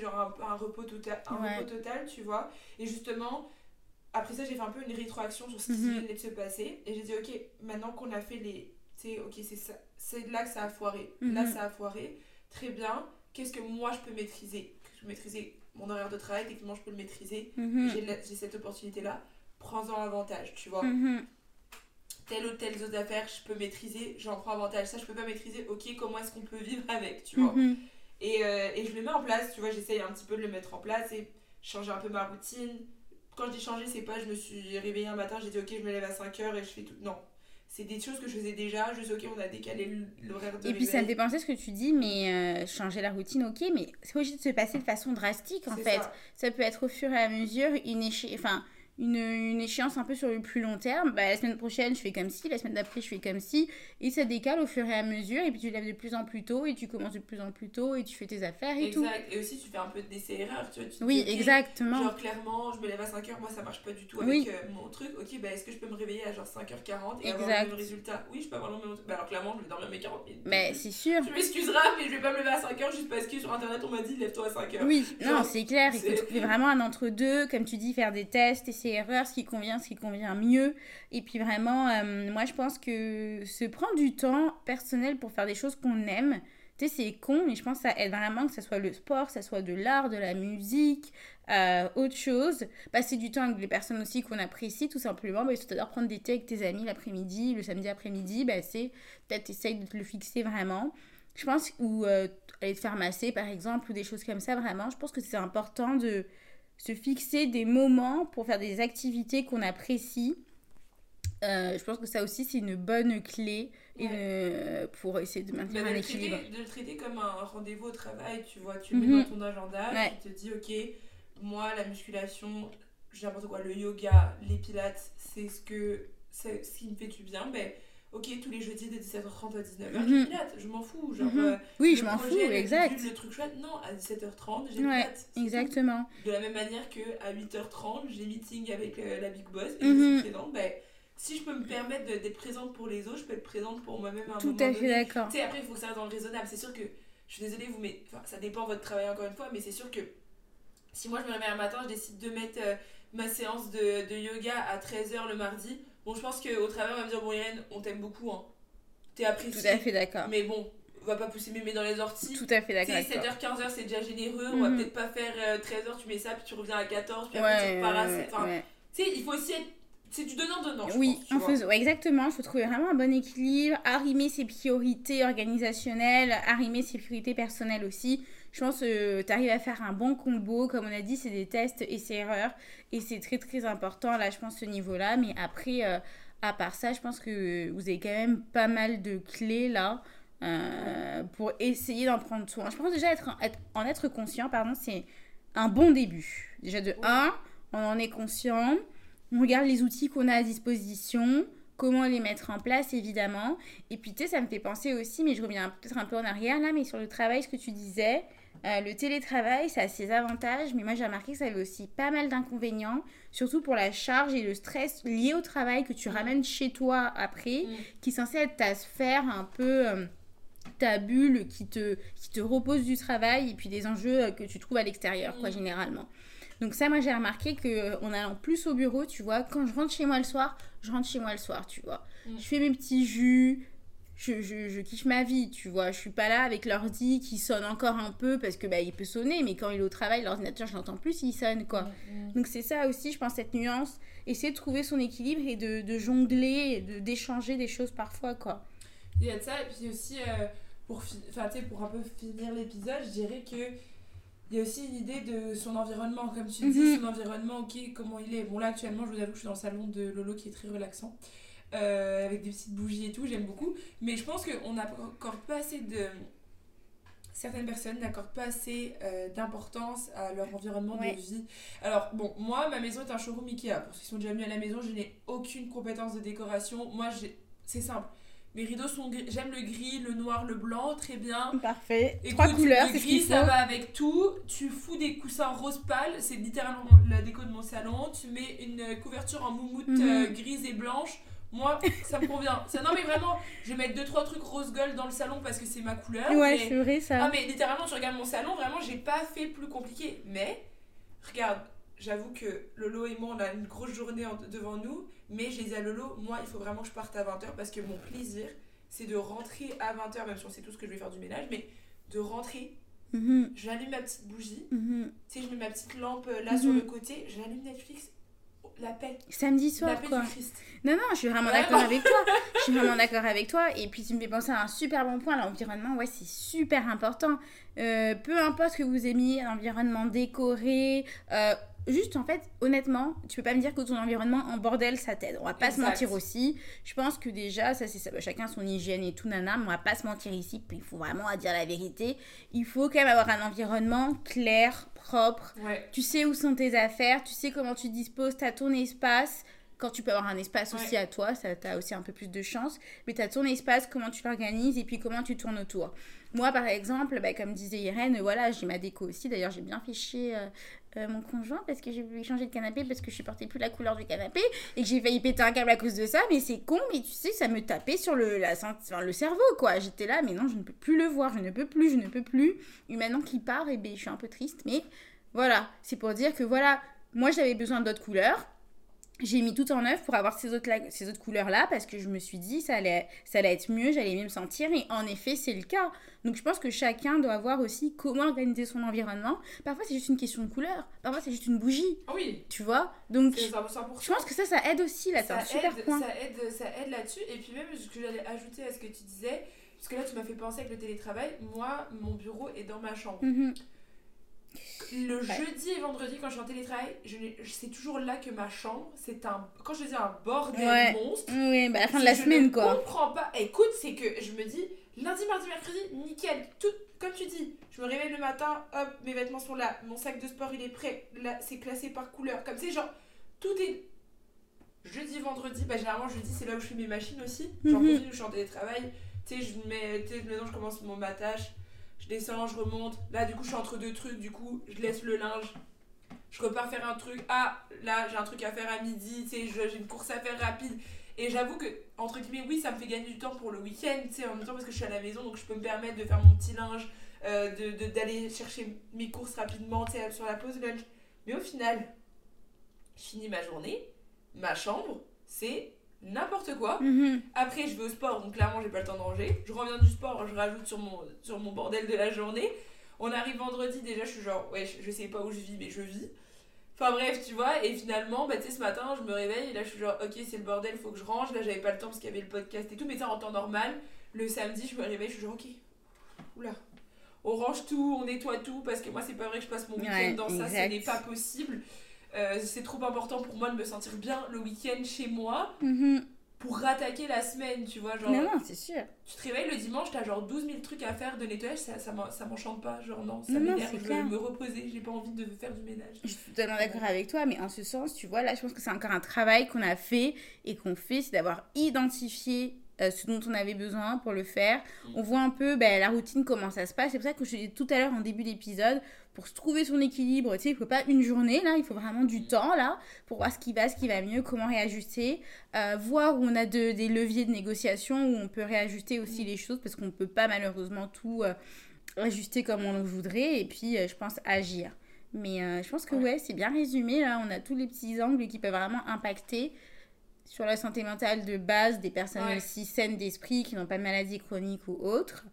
genre un, un repos total, un Ouais. repos total, tu vois. Et justement, après ça j'ai fait un peu une rétroaction sur ce qui Mhm. venait de se passer. Et j'ai dit ok, maintenant qu'on a fait les, sais, ok c'est ça, c'est là que ça a foiré. Là Mhm. ça a foiré. Très bien. Qu'est-ce que moi je peux maîtriser? Je peux maîtriser mon horaire de travail, techniquement je peux le maîtriser. mhm, J'ai cette opportunité là. Prends-en avantage, tu vois mhm. telle ou telle autre affaire, je peux maîtriser, j'en prends avantage. Ça, je peux pas maîtriser, ok, comment est-ce qu'on peut vivre avec, tu vois? Et, euh, et je le mets en place, tu vois, j'essaye un petit peu de le mettre en place et changer un peu ma routine. Quand je dis changer, c'est pas je me suis réveillée un matin, j'ai dit ok, je me lève à 5h et je fais tout. Non. C'est des choses que je faisais déjà, juste ok, on a décalé l'horaire de Et puis ça me fait penser ce que tu dis, mais euh, changer la routine, ok, mais c'est pas obligé de se passer de façon drastique en fait. ça. Ça peut être au fur et à mesure une éche- enfin, une, une, échéance un peu sur le plus long terme, bah, la semaine prochaine je fais comme ci, la semaine d'après je fais comme ci, et ça décale au fur et à mesure, et puis tu lèves de plus en plus tôt, et tu commences de plus en plus tôt, et tu fais tes affaires et tout. Exact, et aussi tu fais un peu d'essais-erreurs, tu vois. Tu oui, exactement. Genre clairement, je me lève à 5h, moi ça marche pas du tout avec euh, mon truc, ok, bah est-ce que je peux me réveiller à genre 5h40 et exact. avoir le même résultat? Oui, je peux avoir le même Bah alors clairement, je vais dormir mes 40 minutes. Mais c'est sûr. Tu m'excuseras, mais je vais pas me lever à 5h juste parce que sur internet on m'a dit lève-toi à 5h. Oui, non, c'est clair, il faut trouver vraiment un entre-deux, comme tu dis, faire des tests, essais-erreurs, ce qui convient ce qui convient mieux. Et puis vraiment, euh, moi je pense que se prendre du temps personnel pour faire des choses qu'on aime, tu sais, c'est con, mais je pense que ça aide vraiment que ce soit le sport, que ce soit de l'art, de la musique, euh, autre chose. Passer du temps avec des personnes aussi qu'on apprécie, tout simplement. Bah, C'est-à-dire prendre des thés avec tes amis l'après-midi, le samedi après-midi, bah, c'est peut-être essaye de te le fixer vraiment. Je pense, ou euh, aller te faire masser par exemple, ou des choses comme ça, vraiment. Je pense que c'est important de se fixer des moments pour faire des activités qu'on apprécie. Euh, je pense que ça aussi, c'est une bonne clé et pour essayer de maintenir un équilibre. de le traiter comme un rendez-vous au travail, tu vois, tu le mets mhm. dans ton agenda, tu te dis, ok, moi, la musculation, j'ai n'importe quoi, le yoga, les pilates, c'est ce, que, ce qui me fait du bien, ben, ok, tous les jeudis de 17h30 à 19h, j'ai pilates, je m'en fous. Genre, mhm. euh, oui, je m'en fous, exact. Le truc chouette, non, à 17h30, j'ai ouais, pilates. Exactement. De la même manière que à 8h30, j'ai meeting avec euh, la Big Boss et je suis mhm. présente, ben, si je peux me permettre d'être présente pour les autres, je peux être présente pour moi-même à un Tout à fait d'accord. Tu sais, après, il faut que ça reste dans le raisonnable. C'est sûr que, je suis désolée, vous, mais ça dépend de votre travail encore une fois, mais c'est sûr que si moi je me réveille un matin, je décide de mettre euh, ma séance de, de yoga à 13h le mardi, Bon, je pense qu'au travers, on va me dire Bon, Irène, on t'aime beaucoup, hein. T'es apprécié. Tout à fait d'accord. Mais bon, on va pas pousser mémé dans les orties. Tout à fait d'accord. 7h, 15h, c'est déjà généreux. On va mhm. peut-être pas faire 13h, euh, tu mets ça, puis tu reviens à 14, puis après tu repars Enfin, tu sais, il faut aussi être. C'est du donnant-donnant. Oui, pense, ouais, exactement. Il faut trouver vraiment un bon équilibre, arrimer ses priorités organisationnelles, arrimer ses priorités personnelles aussi. Je pense que tu arrives à faire un bon combo. Comme on a dit, c'est des tests et c'est erreurs. Et c'est très très important, là, je pense, ce niveau-là. Mais après, euh, à part ça, je pense que vous avez quand même pas mal de clés là. Euh, pour essayer d'en prendre soin. Je pense déjà être, en être conscient, pardon, c'est un bon début. Déjà de 1, on en est conscient, on regarde les outils qu'on a à disposition, comment les mettre en place évidemment. Et puis tu sais, ça me fait penser aussi, mais je reviens peut-être un peu en arrière là, mais sur le travail, ce que tu disais, euh, le télétravail, ça a ses avantages, mais moi j'ai remarqué que ça avait aussi pas mal d'inconvénients, surtout pour la charge et le stress lié au travail que tu mm. ramènes chez toi après, mm. qui est censé être ta sphère un peu... Euh, ta bulle qui te, qui te repose du travail et puis des enjeux euh, que tu trouves à l'extérieur, quoi, mm. généralement. Donc ça, moi, j'ai remarqué que en allant plus au bureau, tu vois, quand je rentre chez moi le soir, je rentre chez moi le soir, tu vois. Je fais mes petits jus, je, je, je, kiffe ma vie, tu vois. Je suis pas là avec l'ordi qui sonne encore un peu parce que bah, il peut sonner, mais quand il est au travail, l'ordinateur, je l'entends plus, il sonne, quoi. Donc c'est ça aussi, je pense, cette nuance. Essayer de trouver son équilibre et de, de jongler, d'échanger des choses parfois, quoi. Il y a de ça, et puis aussi, euh, pour, pour un peu finir l'épisode, je dirais que il y a aussi une idée de son environnement, comme tu dis, mm-hmm. son environnement, ok, comment il est. Bon, là, actuellement, je vous avoue que je suis dans le salon de Lolo qui est très relaxant. Euh, avec des petites bougies et tout, j'aime beaucoup. Mais je pense qu'on n'a encore pas assez de. Certaines personnes n'accordent pas assez euh, d'importance à leur environnement de vie. Alors, bon, moi, ma maison est un showroom Ikea. Pour ceux qui sont déjà venus à la maison, je n'ai aucune compétence de décoration. Moi, c'est simple. Mes rideaux sont gris. J'aime le gris, le noir, le blanc, très bien. Parfait. Trois couleurs, c'est gris, ça va avec tout. Tu fous des coussins rose pâle, c'est littéralement la déco de mon salon. Tu mets une couverture en moumoute mhm. euh, grise et blanche. Moi, ça me convient. Ça, non, mais vraiment, je vais mettre 2-3 trucs rose gold dans le salon parce que c'est ma couleur. Ouais, c'est vrai ça. Ah, mais littéralement, tu regardes mon salon, vraiment, j'ai pas fait plus compliqué. Mais, regarde, j'avoue que Lolo et moi, on a une grosse journée devant nous. Mais j'ai dit à Lolo, moi, il faut vraiment que je parte à 20h parce que mon plaisir, c'est de rentrer à 20h, même si on sait tout ce que je vais faire du ménage, mais de rentrer. Mhm. J'allume ma petite bougie, mhm. tu sais, je mets ma petite lampe euh, là sur mhm. le côté, j'allume Netflix la paix. Samedi soir, la quoi. Du Christ. Non, non, je suis vraiment d'accord avec toi. Je suis vraiment d'accord avec toi. Et puis, tu me fais penser à un super bon point. L'environnement, ouais, c'est super important. Euh, peu importe que vous aimiez, un environnement décoré, euh, juste en fait, honnêtement, tu peux pas me dire que ton environnement en bordel ça t'aide. On va pas se mentir aussi. Je pense que déjà, ça c'est ça, bah, chacun son hygiène et tout, nana, mais on va pas se mentir ici. Puis il faut vraiment à dire la vérité. Il faut quand même avoir un environnement clair, propre. Ouais. Tu sais où sont tes affaires, tu sais comment tu disposes, tu as ton espace. Quand tu peux avoir un espace aussi à toi, ça t'as aussi un peu plus de chance. Mais tu as ton espace, comment tu l'organises et puis comment tu tournes autour. Moi, par exemple, bah, comme disait Irène, voilà, j'ai ma déco aussi. D'ailleurs, j'ai bien euh, euh, mon conjoint parce que j'ai voulu changer de canapé parce que je supportais plus la couleur du canapé et que j'ai failli péter un câble à cause de ça. Mais c'est con, mais tu sais, ça me tapait sur le, la, enfin, le cerveau, quoi. J'étais là, mais non, je ne peux plus le voir, je ne peux plus, je ne peux plus. Et maintenant qu'il part, et ben, je suis un peu triste. Mais voilà, c'est pour dire que voilà, moi j'avais besoin d'autres couleurs. J'ai mis tout en œuvre pour avoir ces autres, ces autres couleurs-là parce que je me suis dit ça allait, ça allait être mieux, j'allais mieux me sentir et en effet c'est le cas. Donc je pense que chacun doit voir aussi comment organiser son environnement. Parfois c'est juste une question de couleur, parfois c'est juste une bougie, Ah Oui, tu vois? Donc je 100%. pense que ça, ça aide aussi là, c'est un ça super aide, point. ça aide, ça aide là-dessus. Et puis même ce que j'allais ajouter à ce que tu disais, parce que là tu m'as fait penser avec le télétravail, moi mon bureau est dans ma chambre. Mhm. Le jeudi et vendredi quand je suis en télétravail, je c'est toujours là que ma chambre, c'est un, quand je dis un bordel Ouais. monstre. Oui, bah à la fin de la je semaine ne quoi. comprends pas. Écoute, c'est que je me dis lundi, mardi, mercredi, nickel. Tout comme tu dis. Je me réveille le matin, hop, mes vêtements sont là, mon sac de sport il est prêt. Là, c'est classé par couleur. Comme c'est genre tout est jeudi, vendredi. Bah généralement jeudi c'est là où je fais mes machines aussi. Genre Mhm. continue, je suis en télétravail. Tu sais, je mets, tu sais, maintenant je commence mon battage. Je descends, je remonte. Là du coup je suis entre deux trucs. Du coup je laisse le linge. Je repars faire un truc. Ah, là, j'ai un truc à faire à midi. Tu sais, j'ai une course à faire rapide. Et j'avoue que, entre guillemets, oui, ça me fait gagner du temps pour le week-end, tu sais, en même temps parce que je suis à la maison, donc je peux me permettre de faire mon petit linge, euh, d'aller chercher mes courses rapidement, tu sais, sur la pause lunch. Mais au final, je finis ma journée, ma chambre, c'est n'importe quoi. Mhm. Après, je vais au sport, donc clairement, j'ai pas le temps de ranger. Je reviens du sport, je rajoute sur mon, sur mon bordel de la journée. On arrive vendredi, déjà, je suis genre, ouais, je, je sais pas où je vis, mais je vis. Enfin bref, tu vois, et finalement, bah, tu sais, ce matin, je me réveille, et là, je suis genre, ok, c'est le bordel, faut que je range. Là, j'avais pas le temps parce qu'il y avait le podcast et tout, mais ça, en temps normal, le samedi, je me réveille, je suis genre, ok, oula. On range tout, on nettoie tout, parce que moi, c'est pas vrai que je passe mon week-end Ouais, dans ça, ce n'est pas possible. Euh, c'est trop important pour moi de me sentir bien le week-end chez moi Mhm. pour rattaquer la semaine, tu vois. Genre, Non, non, c'est sûr. tu te réveilles le dimanche, t'as genre 12 000 trucs à faire de nettoyage, ça, ça, m'en- ça m'enchante pas. Genre, non, ça Non, m'énerve, je veux me reposer, j'ai pas envie de faire du ménage. Je suis totalement d'accord avec toi, mais en ce sens, tu vois, là, je pense que c'est encore un travail qu'on a fait et qu'on fait, c'est d'avoir identifié euh, ce dont on avait besoin pour le faire. Mm. On voit un peu ben, la routine, comment ça se passe. C'est pour ça que je te dis tout à l'heure en début d'épisode, pour se trouver son équilibre, tu sais, il faut pas une journée, là, il faut vraiment du temps, là, pour voir ce qui va, ce qui va mieux, comment réajuster, euh, voir où on a de- des leviers de négociation, où on peut réajuster aussi les choses, parce qu'on peut pas malheureusement tout euh, ajuster comme on le voudrait, et puis, euh, je pense, agir. Mais euh, je pense que Ouais. ouais, c'est bien résumé. Là, on a tous les petits angles qui peuvent vraiment impacter sur la santé mentale de base des personnes Ouais. aussi saines d'esprit qui n'ont pas de maladie chronique ou autre.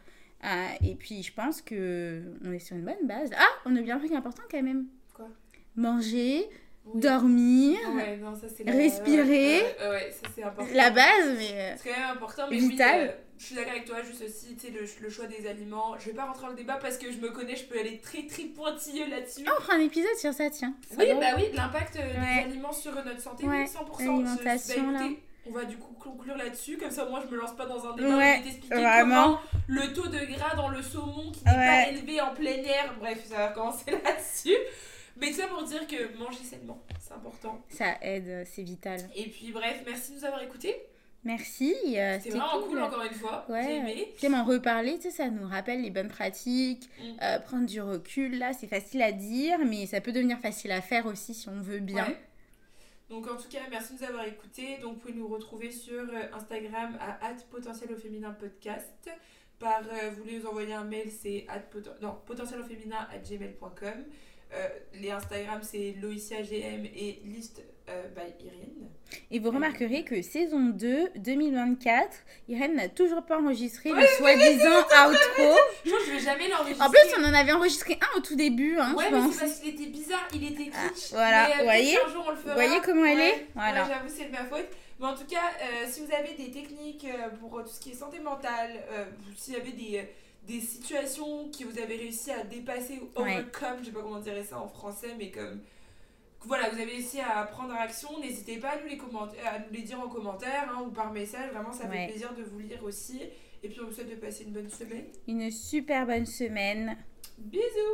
Euh, et puis, je pense que on est sur une bonne base. Ah, on a bien un truc important quand même. Quoi? Manger, Oui. dormir, Ouais, non, ça c'est la- Respirer. Ouais, ça c'est important. la base, mais euh, C'est quand même important, mais Vital. oui, euh, je suis d'accord avec toi, juste aussi, tu sais, le, le choix des aliments. Je vais pas rentrer dans le débat parce que je me connais, je peux aller très très pointilleux là-dessus. Ah, on fera un épisode sur ça, tiens. Ça Oui, va. bah oui, l'impact euh, Ouais. des aliments sur notre santé, oui, 100%. l'alimentation, là. On va du coup conclure là-dessus, comme ça moi je me lance pas dans un débat Ouais, où je vais t'expliquer vraiment. comment le taux de gras dans le saumon qui n'est pas élevé en plein air, bref, ça va commencer là-dessus. Mais tout ça pour dire que manger sainement, c'est important. Ça aide, euh, c'est vital. Et puis bref, merci de nous avoir écoutés. Merci. euh, C'était C'était vraiment cool. cool. encore une fois. Ouais. J'ai aimé. En reparler, tu sais, ça nous rappelle les bonnes pratiques, Mm. euh, prendre du recul. Là, c'est facile à dire, mais ça peut devenir facile à faire aussi si on veut bien. Ouais. Donc en tout cas, merci de nous avoir écoutés. Donc vous pouvez nous retrouver sur euh, Instagram à potentiel au féminin podcast. Par, euh, vous voulez nous envoyer un mail, c'est non, potentiel au féminin à gmail.com. Euh, les Instagram, c'est LoïciaGM et list euh, by Irine. Et vous remarquerez que saison 2, 2024, Irène n'a toujours pas enregistré Ouais, le soi-disant outro. Je pense que je vais jamais l'enregistrer. En plus, on en avait enregistré un au tout début, hein, Ouais, je mais pense. c'est parce qu'il était bizarre, il était Ah, kitsch. voilà, Mais, euh, vous voyez qu'un jour, on le fera. Vous voyez comment elle Ouais, est? Voilà. j'avoue, c'est de ma faute. Mais en tout cas, euh, si vous avez des techniques euh, pour tout ce qui est santé mentale, euh, s'il y avait des, euh, des situations que vous avez réussi à dépasser ou Ouais. overcome, je sais pas comment dire ça en français, mais comme voilà, vous avez essayé à prendre action. N'hésitez pas à nous, les commenter, à nous les dire en commentaire hein, ou par message. Vraiment, ça Ouais. fait plaisir de vous lire aussi. Et puis, on vous souhaite de passer une bonne semaine. Une super bonne semaine. Bisous